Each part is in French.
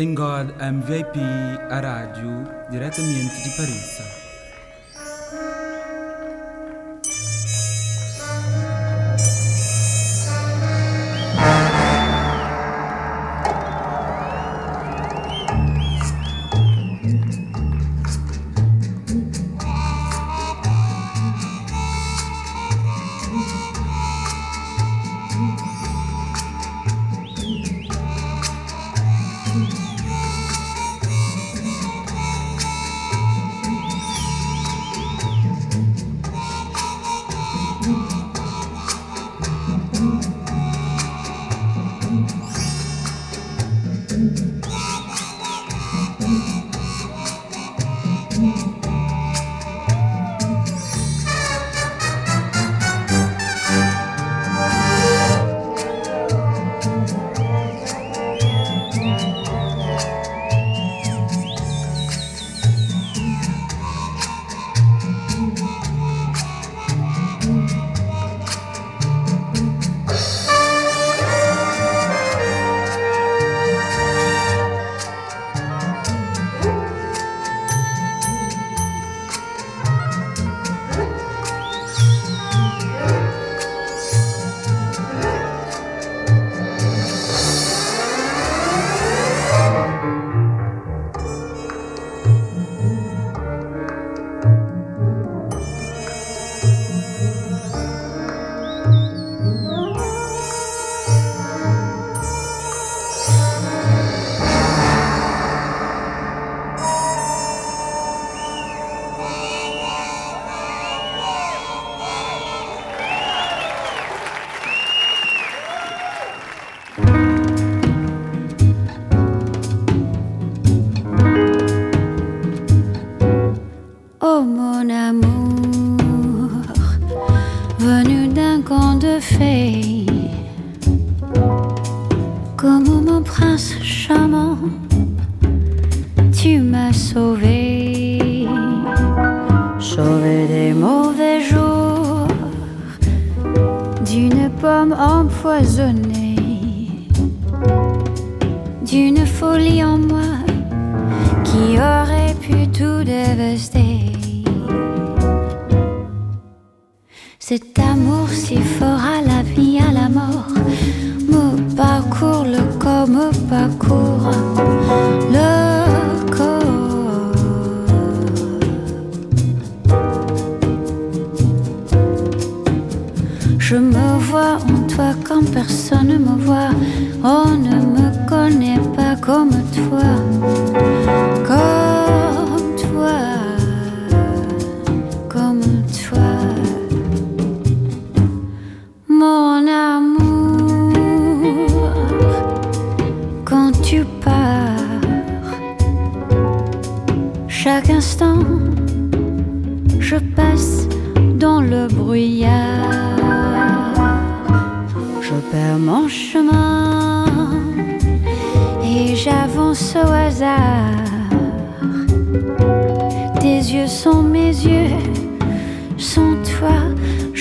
Thank God, I'm VIP, a rádio, diretamente de Paris.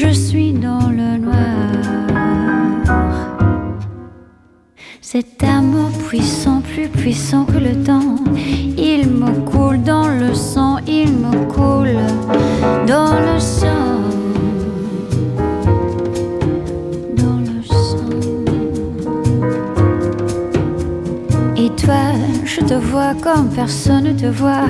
je suis dans le noir. Cet amour puissant, plus puissant que le temps, il me coule dans le sang, il me coule dans le sang. Et toi, Je te vois comme personne ne te voit.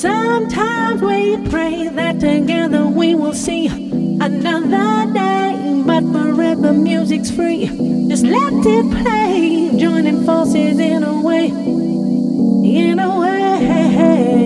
Sometimes we pray that together we will see another day, but forever music's free. Just let it play, joining forces in a way, in a way.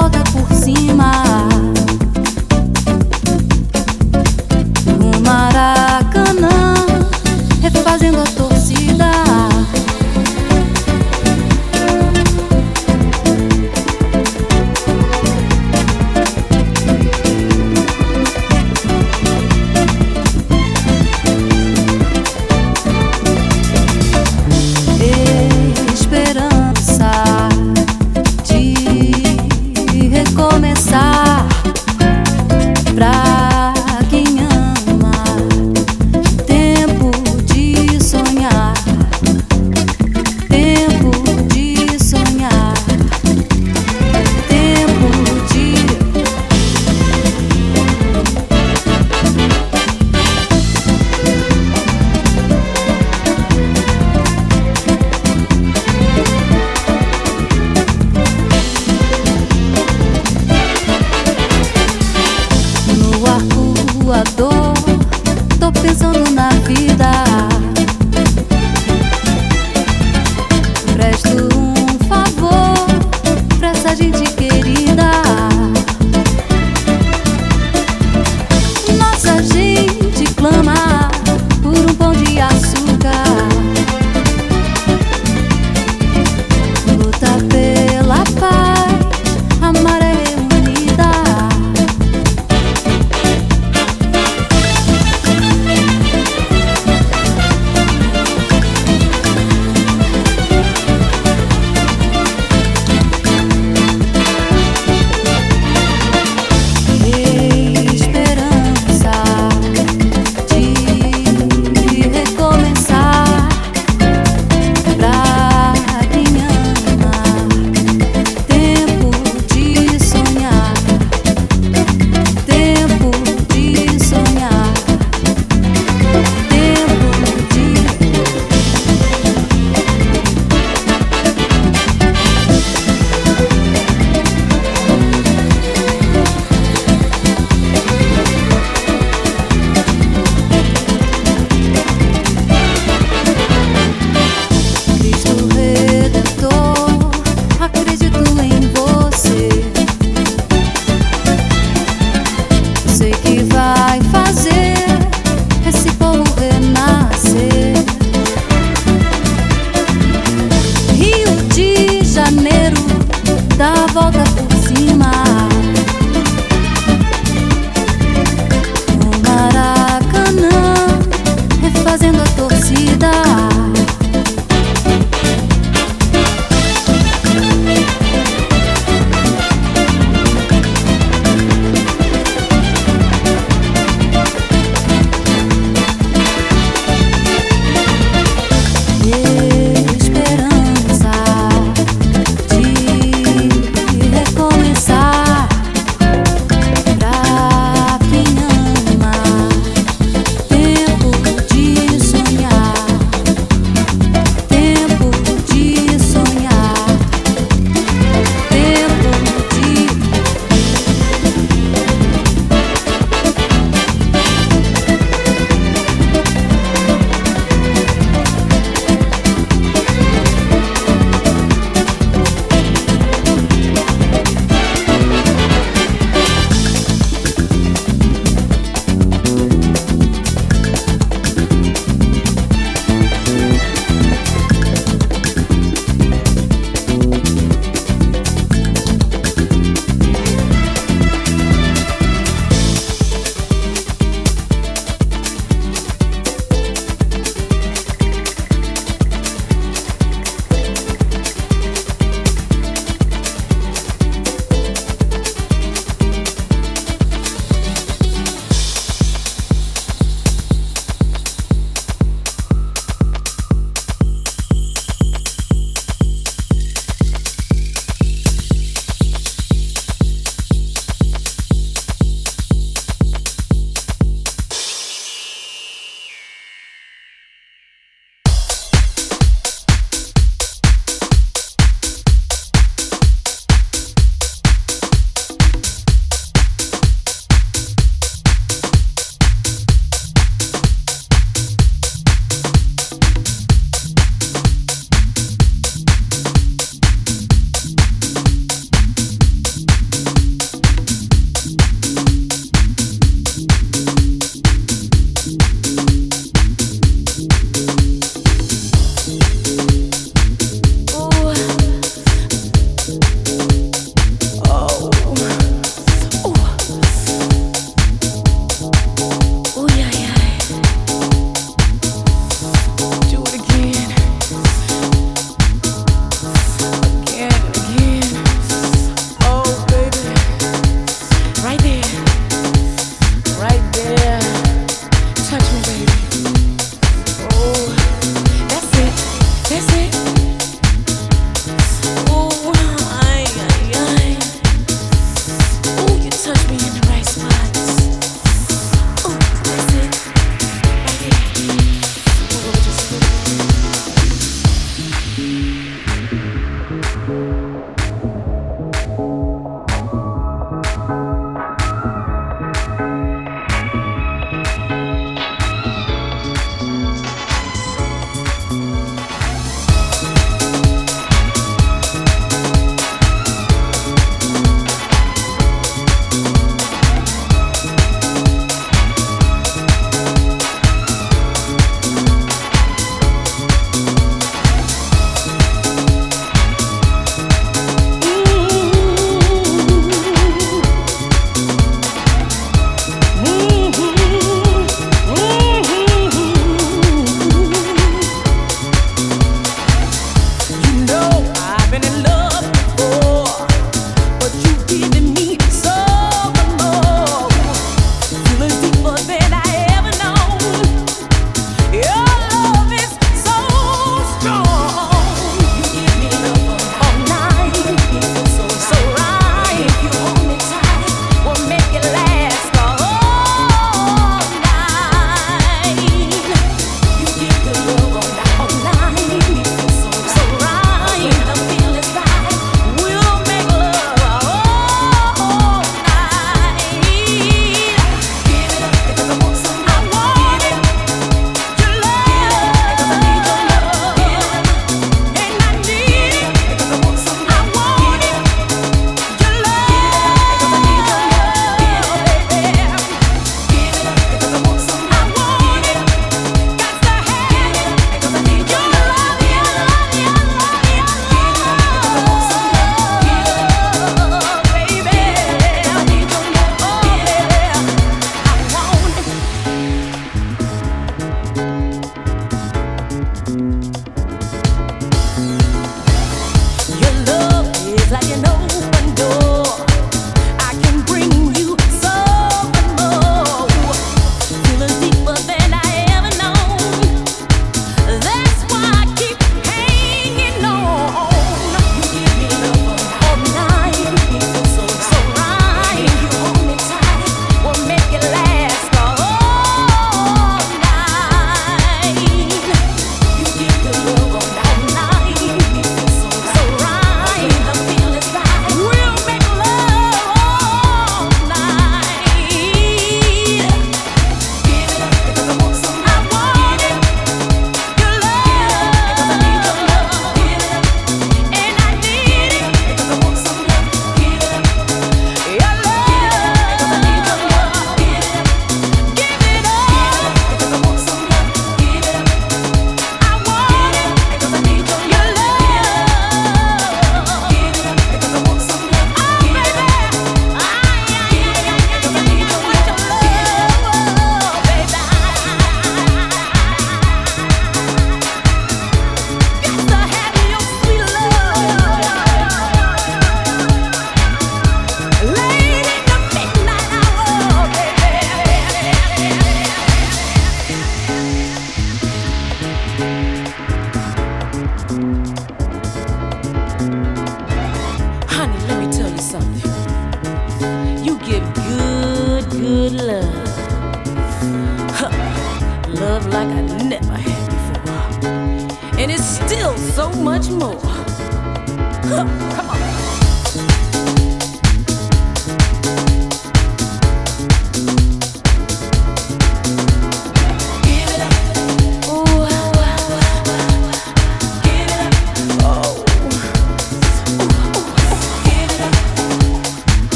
Volta por cima.